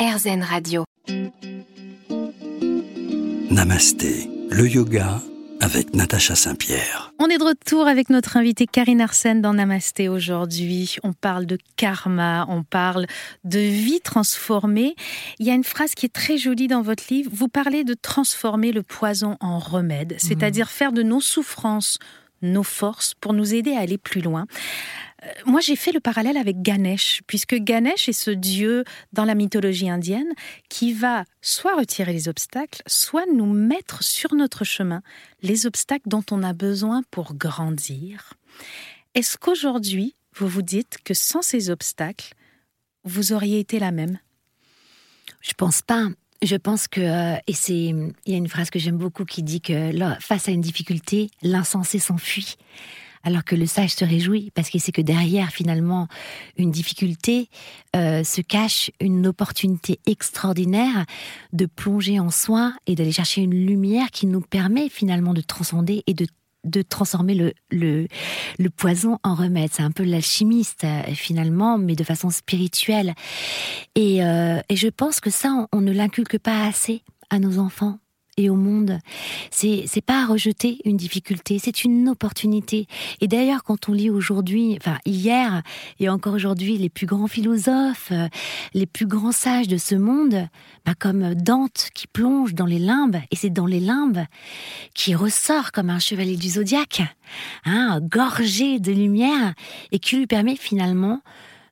RZN Radio. Namasté, le yoga avec Natacha Saint-Pierre. On est de retour avec notre invitée Karine Arsène dans Namasté aujourd'hui. On parle de karma, on parle de vie transformée. Il y a une phrase qui est très jolie dans votre livre. Vous parlez de transformer le poison en remède, c'est-à-dire mmh. faire de nos souffrances nos forces pour nous aider à aller plus loin. Euh, moi, j'ai fait le parallèle avec Ganesh, puisque Ganesh est ce dieu dans la mythologie indienne qui va soit retirer les obstacles, soit nous mettre sur notre chemin les obstacles dont on a besoin pour grandir. Est-ce qu'aujourd'hui, vous vous dites que sans ces obstacles, vous auriez été la même? Je pense pas. Je pense que, euh, et c'est, il y a une phrase que j'aime beaucoup qui dit que face à une difficulté, l'insensé s'enfuit alors que le sage se réjouit parce qu'il sait que derrière finalement une difficulté euh, se cache une opportunité extraordinaire de plonger en soi et d'aller chercher une lumière qui nous permet finalement de transcender et de de transformer le, le, le, poison en remède. C'est un peu l'alchimiste euh, finalement, mais de façon spirituelle. Et, euh, et je pense que ça, on ne l'inculque pas assez à nos enfants au monde. C'est c'est pas rejeter une difficulté, c'est une opportunité. Et d'ailleurs, quand on lit aujourd'hui, enfin hier et encore aujourd'hui, les plus grands philosophes, euh, les plus grands sages de ce monde, bah comme Dante qui plonge dans les limbes, et c'est dans les limbes qui ressort comme un chevalier du zodiaque, hein, gorgé de lumière, et qui lui permet finalement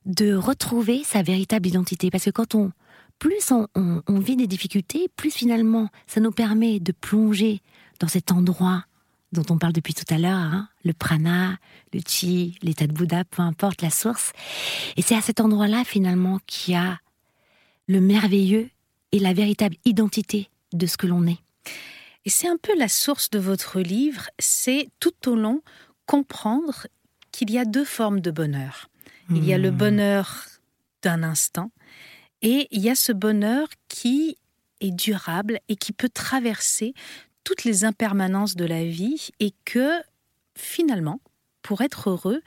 de retrouver sa véritable identité. Parce que quand on plus on, vit des difficultés, plus finalement ça nous permet de plonger dans cet endroit dont on parle depuis tout à l'heure, hein, le prana, le chi, l'état de Bouddha, peu importe la source. Et c'est à cet endroit-là finalement qu'il y a le merveilleux et la véritable identité de ce que l'on est. Et c'est un peu la source de votre livre, c'est tout au long comprendre qu'il y a deux formes de bonheur. Il y a le hmm. bonheur d'un instant et il y a ce bonheur qui est durable et qui peut traverser toutes les impermanences de la vie et que finalement, pour être heureux,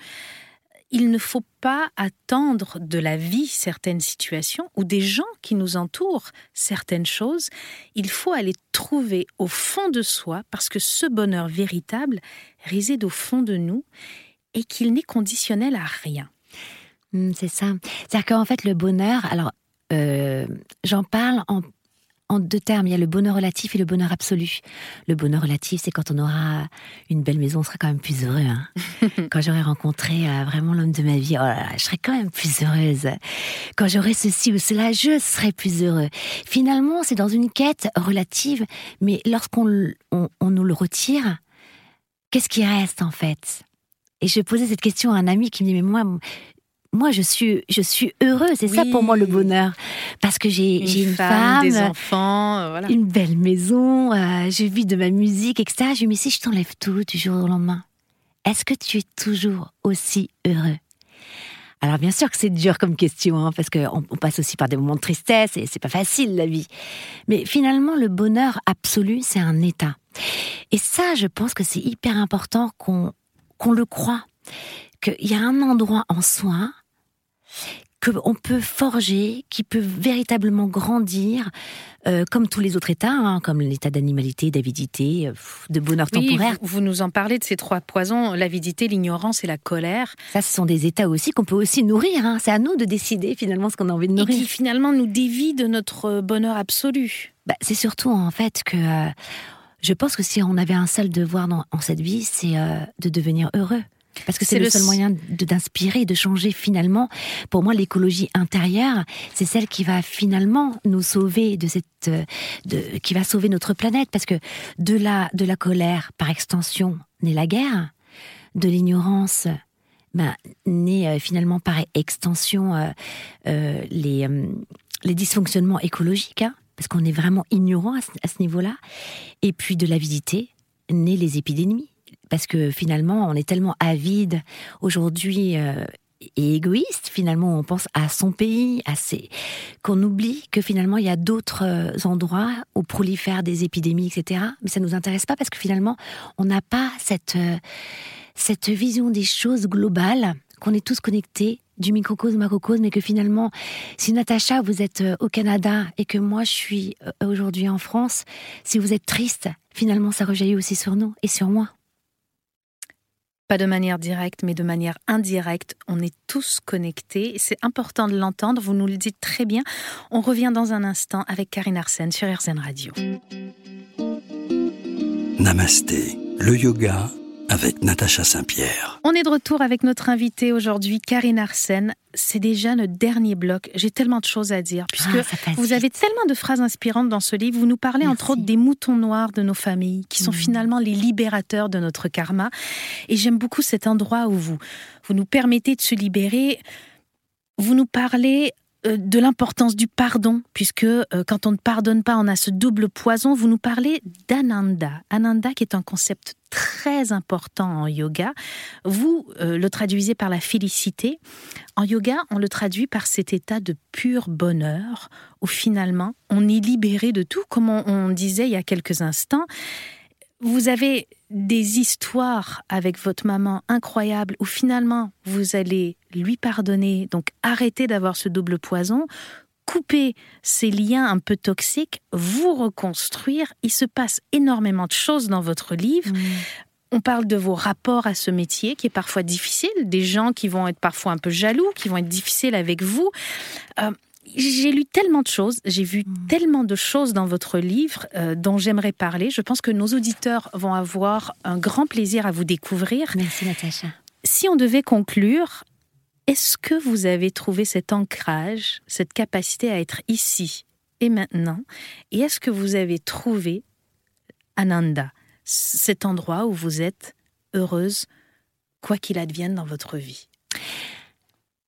il ne faut pas attendre de la vie certaines situations ou des gens qui nous entourent certaines choses. Il faut aller trouver au fond de soi parce que ce bonheur véritable réside au fond de nous et qu'il n'est conditionnel à rien. Hmm, c'est ça. C'est-à-dire qu'en fait, le bonheur, alors euh, j'en parle en, deux termes. Il y a le bonheur relatif et le bonheur absolu. Le bonheur relatif, c'est quand on aura une belle maison, on sera quand même plus heureux. Hein. quand j'aurai rencontré euh, vraiment l'homme de ma vie, oh je serai quand même plus heureuse. Quand j'aurai ceci ou cela, je serai plus heureux. Finalement, c'est dans une quête relative, mais lorsqu'on on nous le retire, qu'est-ce qui reste en fait? Et je posais cette question à un ami qui me dit mais moi moi, je suis, je suis heureuse. C'est ça pour moi le bonheur. Parce que j'ai une, une, femme, des enfants, euh, voilà. une belle maison, euh, je vis de ma musique, etc. Je me dis, mais si je t'enlève tout du jour au lendemain, est-ce que tu es toujours aussi heureux? Alors bien sûr que c'est dur comme question, hein, parce qu'on on passe aussi par des moments de tristesse et c'est pas facile la vie. Mais finalement, le bonheur absolu, c'est un état. Et ça, je pense que c'est hyper important qu'on qu'on le croit, qu'il y a un endroit en soi qu'on peut forger, qui peut véritablement grandir, euh, comme tous les autres états, hein, comme l'état d'animalité, d'avidité, euh, de bonheur temporaire. Vous, vous, nous en parlez de ces trois poisons, l'avidité, l'ignorance et la colère. Ça, ce sont des états aussi qu'on peut aussi nourrir. Hein. C'est à nous de décider finalement ce qu'on a envie de nourrir. Et qui finalement nous dévient de notre bonheur absolu. Bah, c'est surtout en fait que euh, je pense que si on avait un seul devoir dans, en cette vie, c'est de devenir heureux. Parce que c'est le, seul moyen d'inspirer, de changer finalement. Pour moi, l'écologie intérieure, c'est celle qui va finalement nous sauver de cette, euh, de, qui va sauver notre planète. Parce que de la, de la colère, par extension, naît la guerre. De l'ignorance, ben, naît euh, finalement par extension euh, les, les dysfonctionnements écologiques. Hein, parce qu'on est vraiment ignorant à ce, à ce niveau-là. Et puis de l'avidité, naît les épidémies parce que finalement, on est tellement avide aujourd'hui euh, et égoïste finalement on pense à son pays, à ses... qu'on oublie que finalement il y a d'autres euh, endroits où prolifèrent des épidémies, etc. Mais ça nous intéresse pas parce que finalement on n'a pas cette euh, cette vision des choses globales, qu'on est tous connectés du microcosme macrocosme, mais que finalement, si Natacha, vous êtes au Canada et que moi, je suis aujourd'hui en France, si vous êtes triste, finalement, ça rejaillit aussi sur nous et sur moi. Pas de manière directe, mais de manière indirecte. On est tous connectés. C'est important de l'entendre. Vous nous le dites très bien. On revient dans un instant avec Karine Arsène sur RZN Radio. Namasté, le yoga avec Natacha Saint-Pierre. On est de retour avec notre invitée aujourd'hui, Karine Arsène. C'est déjà notre dernier bloc. J'ai tellement de choses à dire, puisque Ah, vous avez tellement de phrases inspirantes dans ce livre. Vous nous parlez entre autres des moutons noirs de nos familles, qui sont Mhm. finalement les libérateurs de notre karma. Et j'aime beaucoup cet endroit où vous, vous nous permettez de se libérer. Vous nous parlez de l'importance du pardon, puisque euh, quand on ne pardonne pas, on a ce double poison. Vous nous parlez d'Ananda. Ananda qui est un concept très important en yoga. Vous euh, le traduisez par la félicité. En yoga, on le traduit par cet état de pur bonheur, où finalement, on est libéré de tout, comme on, on disait il y a quelques instants. Vous avez des histoires avec votre maman incroyables où finalement vous allez lui pardonner, donc arrêter d'avoir ce double poison, couper ces liens un peu toxiques, vous reconstruire. Il se passe énormément de choses dans votre livre. On parle de vos rapports à ce métier qui est parfois difficile, des gens qui vont être parfois un peu jaloux, qui vont être difficiles avec vous. Euh, j'ai lu tellement de choses, j'ai vu Mm. tellement de choses dans votre livre euh, dont j'aimerais parler. Je pense que nos auditeurs vont avoir un grand plaisir à vous découvrir. Merci Natacha. Si on devait conclure, est-ce que vous avez trouvé cet ancrage, cette capacité à être ici et maintenant? Et est-ce que vous avez trouvé Ananda, cet endroit où vous êtes heureuse, quoi qu'il advienne dans votre vie?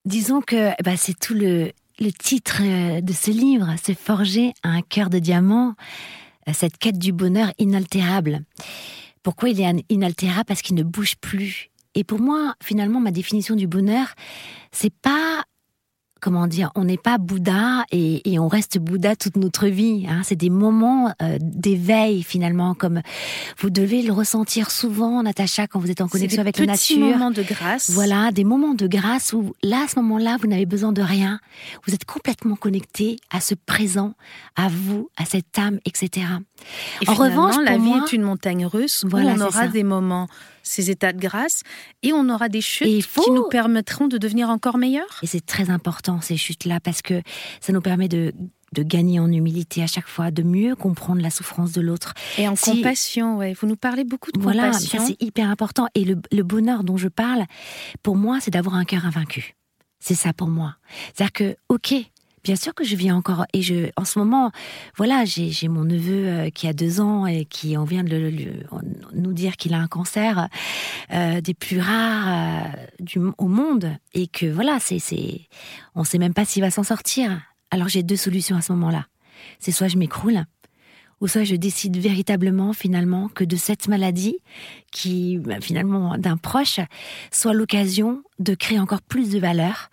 Disons que bah, c'est tout le, le titre euh, de ce livre, c'est forger un cœur de diamant, euh, cette quête du bonheur inaltérable. Pourquoi il est inaltérable? Parce qu'il ne bouge plus. Et pour moi, finalement, ma définition du bonheur, c'est pas comment dire, on n'est pas Bouddha et, et on reste Bouddha toute notre vie. hein. C'est des moments euh, d'éveil finalement, comme vous devez le ressentir souvent, Natacha, quand vous êtes en connexion avec des la nature. moments de grâce. Voilà, des moments de grâce où là, à ce moment-là, vous n'avez besoin de rien. Vous êtes complètement connecté à ce présent, à vous, à cette âme, etc. Et En revanche, la vie moi- est une montagne russe Voilà, où on aura des moments, ces états de grâce, et on aura des chutes faut- qui nous permettront de devenir encore meilleurs. Et c'est très important, ces chutes-là, parce que ça nous permet de, de gagner en humilité à chaque fois, de mieux comprendre la souffrance de l'autre. Et en Si- compassion, ouais. Vous nous parlez beaucoup de Voilà, compassion. ça c'est hyper important. Et le, le bonheur dont je parle, pour moi, c'est d'avoir un cœur invaincu. C'est ça pour moi. C'est-à-dire que, ok, bien sûr que je vis encore, et je, en ce moment, voilà, j'ai mon neveu euh, qui a deux ans et qui, on vient de le- le- nous dire qu'il a un cancer euh, des plus rares euh, du, au monde, et que voilà, c'est, on sait même pas s'il va s'en sortir. Alors j'ai deux solutions à ce moment-là. C'est soit je m'écroule, ou soit je décide véritablement finalement que de cette maladie, qui bah, finalement d'un proche, soit l'occasion de créer encore plus de valeur,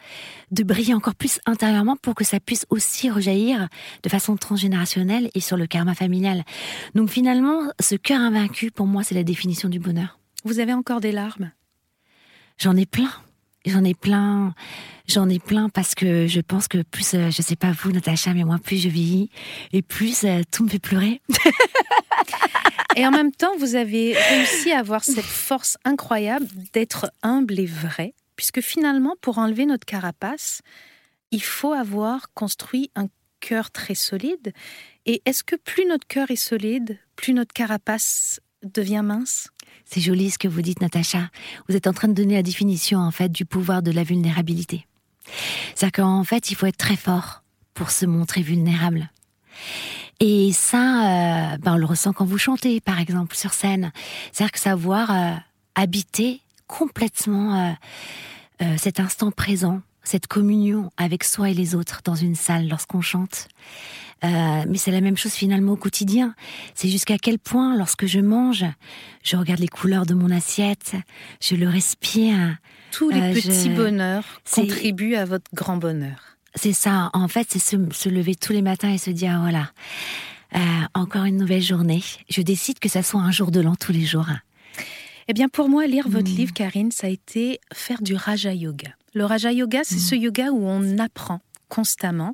de briller encore plus intérieurement pour que ça puisse aussi rejaillir de façon transgénérationnelle et sur le karma familial. Donc finalement, ce cœur invaincu, pour moi, c'est la définition du bonheur. Vous avez encore des larmes? J'en ai plein. J'en ai plein, j'en ai plein parce que je pense que plus, euh, je sais pas vous, Natacha, mais moi, plus je vieillis et plus euh, tout me fait pleurer. Et en même temps, vous avez réussi à avoir cette force incroyable d'être humble et vrai, puisque finalement, pour enlever notre carapace, il faut avoir construit un cœur très solide. Et est-ce que plus notre cœur est solide, plus notre carapace devient mince? C'est joli ce que vous dites, Natacha. Vous êtes en train de donner la définition, en fait, du pouvoir de la vulnérabilité. C'est-à-dire qu'en fait, il faut être très fort pour se montrer vulnérable. Et ça, euh, ben, on le ressent quand vous chantez, par exemple, sur scène. C'est-à-dire que savoir euh, habiter complètement euh, cet instant présent, cette communion avec soi et les autres dans une salle lorsqu'on chante. Euh, mais c'est la même chose finalement au quotidien. C'est jusqu'à quel point, lorsque je mange, je regarde les couleurs de mon assiette, je le respire. Tous les Euh, petits je- bonheurs contribuent à votre grand bonheur. C'est ça, en fait, c'est se, se lever tous les matins et se dire, voilà, euh, encore une nouvelle journée. Je décide que ça soit un jour de l'an tous les jours. Eh bien, pour moi, lire votre Mm. livre, Karine, ça a été faire du Raja Yoga. Le Raja Yoga, c'est ce yoga où on apprend constamment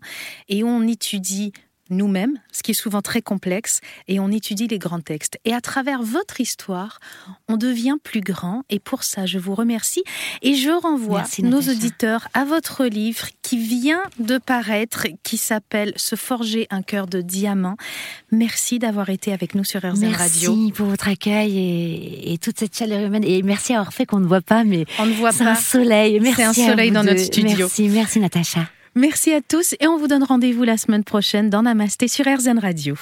et où on étudie nous-mêmes, ce qui est souvent très complexe, et on étudie les grands textes. Et à travers votre histoire, on devient plus grand, et pour ça, je vous remercie. Et je renvoie nos auditeurs à votre livre qui vient de paraître, qui s'appelle Se forger un cœur de diamant. Merci d'avoir été avec nous sur RZN Radio. Merci pour votre accueil et, toute cette chaleur humaine. Et merci à fait qu'on ne voit pas, mais on ne voit pas. un soleil. Merci. C'est un soleil dans notre studio. Merci, merci Natacha. Merci à tous et on vous donne rendez-vous la semaine prochaine dans Namasté sur RZN Radio.